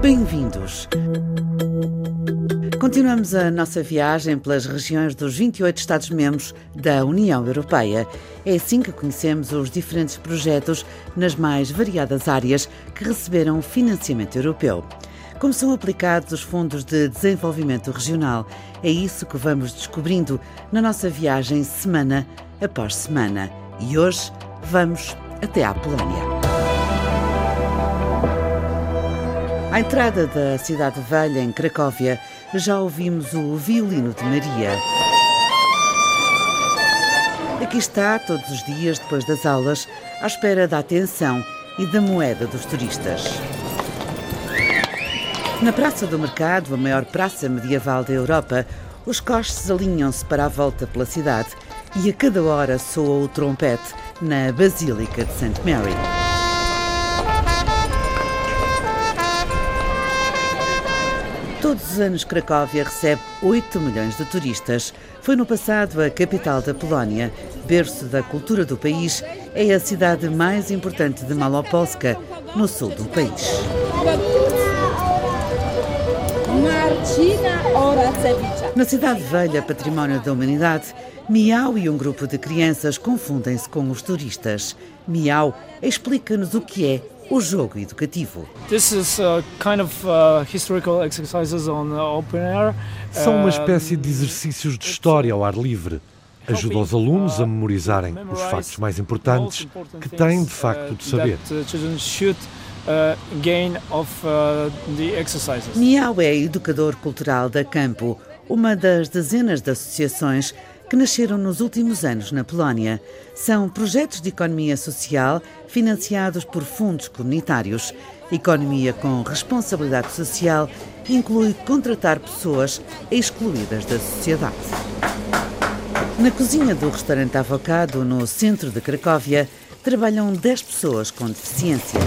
Bem-vindos. Continuamos a nossa viagem pelas regiões dos 28 Estados-membros da União Europeia. É assim que conhecemos os diferentes projetos nas mais variadas áreas que receberam financiamento europeu. Como são aplicados os fundos de desenvolvimento regional? É isso que vamos descobrindo na nossa viagem semana após semana. E hoje vamos até à Polónia. À entrada da Cidade Velha, em Cracóvia, já ouvimos o violino de Maria. Aqui está, todos os dias, depois das aulas, à espera da atenção e da moeda dos turistas. Na Praça do Mercado, a maior praça medieval da Europa, os coches alinham-se para a volta pela cidade e a cada hora soa o trompete na Basílica de St. Mary. Todos os anos, Cracóvia recebe 8 milhões de turistas. Foi no passado a capital da Polónia, berço da cultura do país, é a cidade mais importante de Malopolska, no sul do país. Na Cidade Velha, património da humanidade, Miau e um grupo de crianças confundem-se com os turistas. Miau explica-nos o que é o jogo educativo. This is a kind of uh, historical exercises on open air. São uma espécie de exercícios de história ao ar livre. Ajuda os alunos a memorizarem os factos mais importantes que têm de facto de saber. Miau é educador cultural da Campo, uma das dezenas de associações que nasceram nos últimos anos na Polónia. São projetos de economia social financiados por fundos comunitários. Economia com responsabilidade social inclui contratar pessoas excluídas da sociedade. Na cozinha do restaurante Avocado, no centro de Cracóvia, trabalham 10 pessoas com deficiência.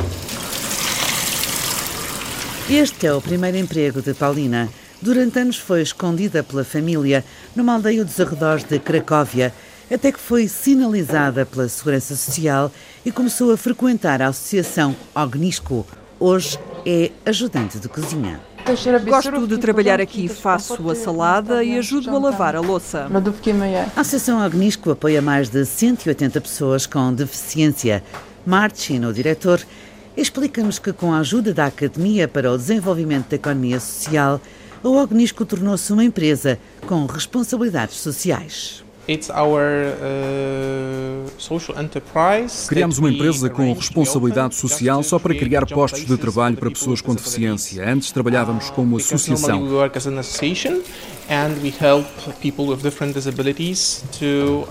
Este é o primeiro emprego de Paulina. Durante anos foi escondida pela família numa aldeia dos arredores de Cracóvia, até que foi sinalizada pela Segurança Social e começou a frequentar a associação Ognisco. Hoje é ajudante de cozinha. Gosto de trabalhar aqui, faço a salada e ajudo a lavar a louça. A Associação Ognisco apoia mais de 180 pessoas com deficiência. Martin, o diretor, explica-nos que com a ajuda da Academia para o Desenvolvimento da Economia Social, a Ognisco tornou-se uma empresa com responsabilidades sociais. Uh, Criamos uma empresa com responsabilidade social só para criar postos de trabalho para pessoas com deficiência. Antes trabalhávamos como associação. And we help people with different disabilities to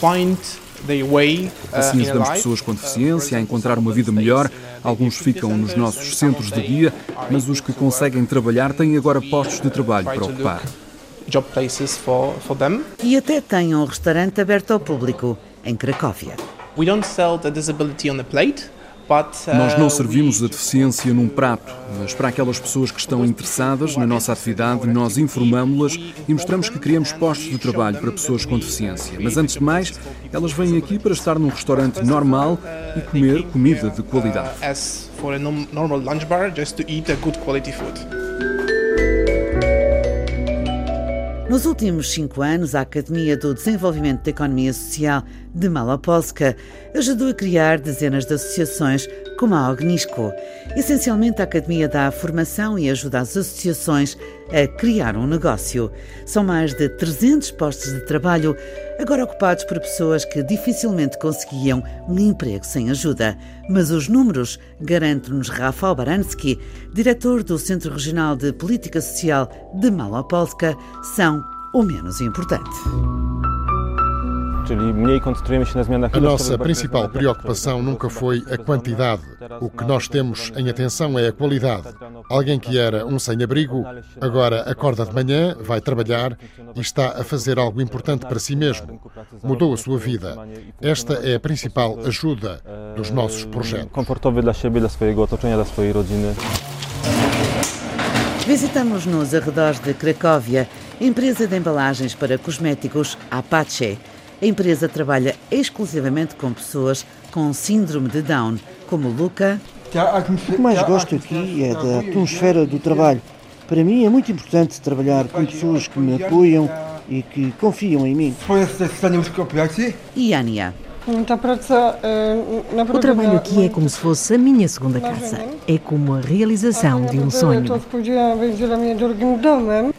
find Assim ajudamos pessoas com deficiência a encontrar uma vida melhor. Alguns ficam nos nossos centros de guia, mas os que conseguem trabalhar têm agora postos de trabalho para ocupar. E até têm um restaurante aberto ao público em Cracóvia. We don't sell the disability on the plate. Nós não servimos a deficiência num prato, mas para aquelas pessoas que estão interessadas na nossa atividade, nós informamos-las e mostramos que criamos postos de trabalho para pessoas com deficiência. Mas antes de mais, elas vêm aqui para estar num restaurante normal e comer comida de qualidade. Nos últimos cinco anos, a Academia do Desenvolvimento da Economia Social de Malopolska ajudou a criar dezenas de associações como a Ognisco. Essencialmente, a Academia dá formação e ajuda as associações a criar um negócio. São mais de 300 postos de trabalho, agora ocupados por pessoas que dificilmente conseguiam um emprego sem ajuda. Mas os números, garante-nos Rafael Baransky, diretor do Centro Regional de Política Social de Malopolska, são o menos importante. A nossa principal preocupação nunca foi a quantidade. O que nós temos em atenção é a qualidade. Alguém que era um sem-abrigo, agora acorda de manhã, vai trabalhar e está a fazer algo importante para si mesmo. Mudou a sua vida. Esta é a principal ajuda dos nossos projetos. Visitamos nos arredores de Cracóvia empresa de embalagens para cosméticos Apache. A empresa trabalha exclusivamente com pessoas com síndrome de Down, como Luca. O que mais gosto aqui é da atmosfera do trabalho. Para mim é muito importante trabalhar com pessoas que me apoiam e que confiam em mim. E Ania. O trabalho aqui é como se fosse a minha segunda casa. É como a realização de um sonho.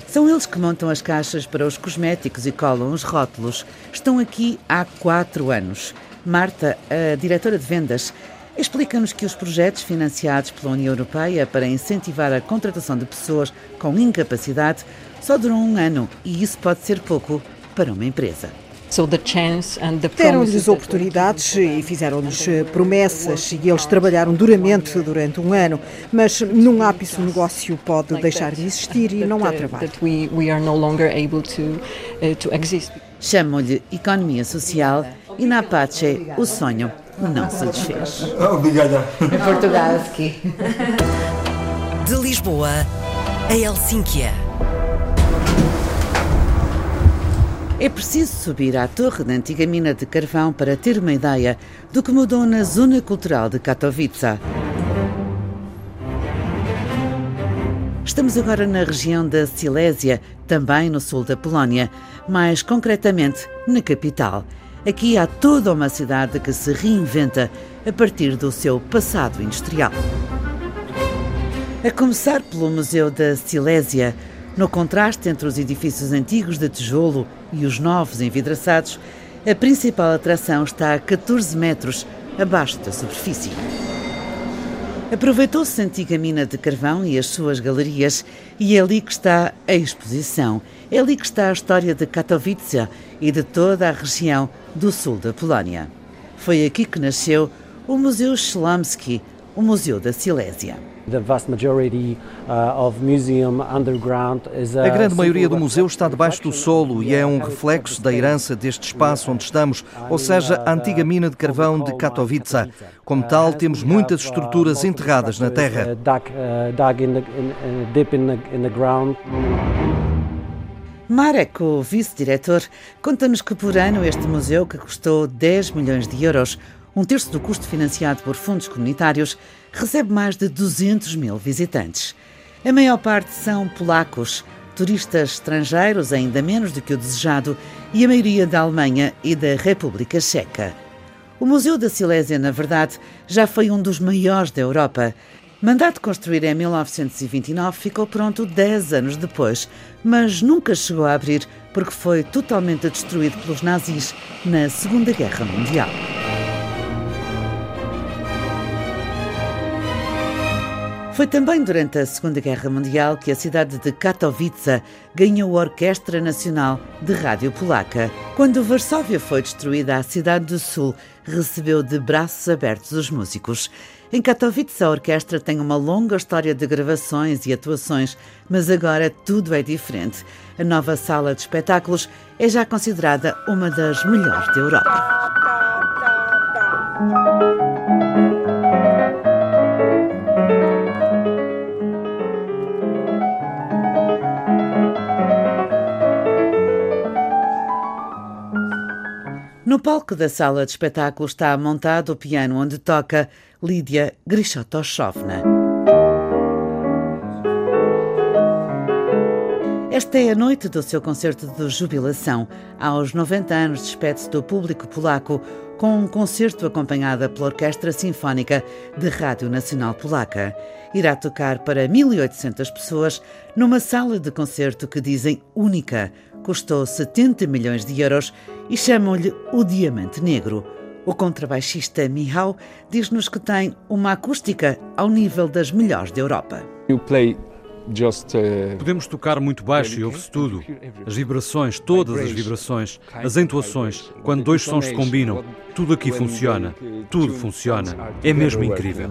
São eles que montam as caixas para os cosméticos e colam os rótulos. Estão aqui há quatro anos. Marta, a diretora de vendas, explica-nos que os projetos financiados pela União Europeia para incentivar a contratação de pessoas com incapacidade só duram um ano e isso pode ser pouco para uma empresa. Deram-lhes oportunidades e fizeram-lhes eh, promessas e eles trabalharam duramente durante um ano, mas num ápice o negócio pode deixar de existir e não há trabalho. Uh, Chamam-lhe economia social e na Apache o sonho não se desfez. Obrigada. Em Portugal, aqui. De Lisboa a Helsínquia. É preciso subir à torre da antiga mina de carvão para ter uma ideia do que mudou na zona cultural de Katowice. Estamos agora na região da Silésia, também no sul da Polónia, mais concretamente na capital. Aqui há toda uma cidade que se reinventa a partir do seu passado industrial. A começar pelo Museu da Silésia, no contraste entre os edifícios antigos de tijolo e os novos envidraçados, a principal atração está a 14 metros abaixo da superfície. Aproveitou-se a antiga mina de carvão e as suas galerias, e é ali que está a exposição. É ali que está a história de Katowice e de toda a região do sul da Polónia. Foi aqui que nasceu o Museu Śląski, o Museu da Silésia. Uh, a grande maioria do museu está debaixo do solo e é um reflexo da herança deste espaço onde estamos, ou seja, a antiga mina de carvão de Katowice. Como tal, temos muitas estruturas enterradas na terra. Marek, o vice-diretor, conta-nos que por ano este museu, que custou 10 milhões de euros, um terço do custo financiado por fundos comunitários, recebe mais de 200 mil visitantes. A maior parte são polacos, turistas estrangeiros, ainda menos do que o desejado, e a maioria da Alemanha e da República Checa. O Museu da Silésia, na verdade, já foi um dos maiores da Europa. Mandado construir em 1929, ficou pronto 10 anos depois, mas nunca chegou a abrir porque foi totalmente destruído pelos nazis na Segunda Guerra Mundial. Foi também durante a Segunda Guerra Mundial que a cidade de Katowice ganhou a Orquestra Nacional de Rádio Polaca. Quando Varsóvia foi destruída, a cidade do Sul recebeu de braços abertos os músicos. Em Katowice, a orquestra tem uma longa história de gravações e atuações, mas agora tudo é diferente. A nova sala de espetáculos é já considerada uma das melhores da Europa. No palco da sala de espetáculo está montado o piano onde toca Lídia Grishotoshovna. Esta é a noite do seu concerto de jubilação. Aos 90 anos despede-se do público polaco com um concerto acompanhado pela Orquestra Sinfónica de Rádio Nacional Polaca. Irá tocar para 1.800 pessoas numa sala de concerto que dizem única, custou 70 milhões de euros e chamam-lhe o Diamante Negro. O contrabaixista Mihau diz-nos que tem uma acústica ao nível das melhores da Europa. Uh, Podemos tocar muito baixo e ouve-se tudo. As vibrações, todas as vibrações, as entoações, quando dois sons se combinam, tudo aqui funciona. Tudo funciona. É mesmo incrível.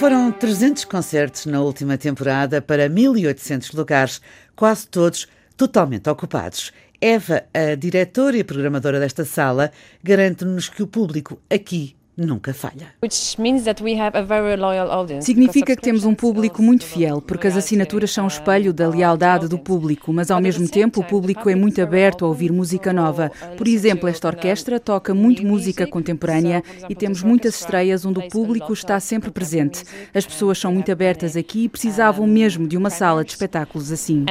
Foram 300 concertos na última temporada para 1.800 lugares, quase todos totalmente ocupados. Eva, a diretora e programadora desta sala, garante-nos que o público aqui nunca falha. Significa que temos um público muito fiel, porque as assinaturas são o espelho da lealdade do público, mas ao mesmo tempo o público é muito aberto a ouvir música nova. Por exemplo, esta orquestra toca muito música contemporânea e temos muitas estreias onde o público está sempre presente. As pessoas são muito abertas aqui e precisavam mesmo de uma sala de espetáculos assim.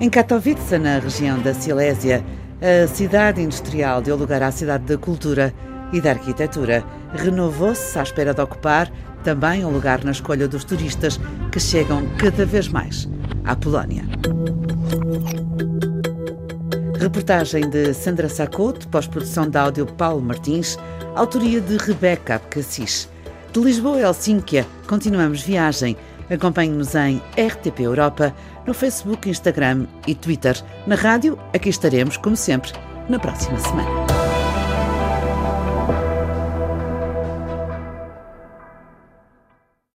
Em Katowice, na região da Silésia, a cidade industrial deu lugar à cidade da cultura e da arquitetura. Renovou-se à espera de ocupar também um lugar na escolha dos turistas que chegam cada vez mais à Polónia. Reportagem de Sandra Sacoto, pós-produção de áudio Paulo Martins, autoria de Rebeca Abcacis. De Lisboa a Helsínquia, continuamos viagem. Acompanhe-nos em RTP Europa no Facebook, Instagram e Twitter. Na rádio, aqui estaremos, como sempre, na próxima semana.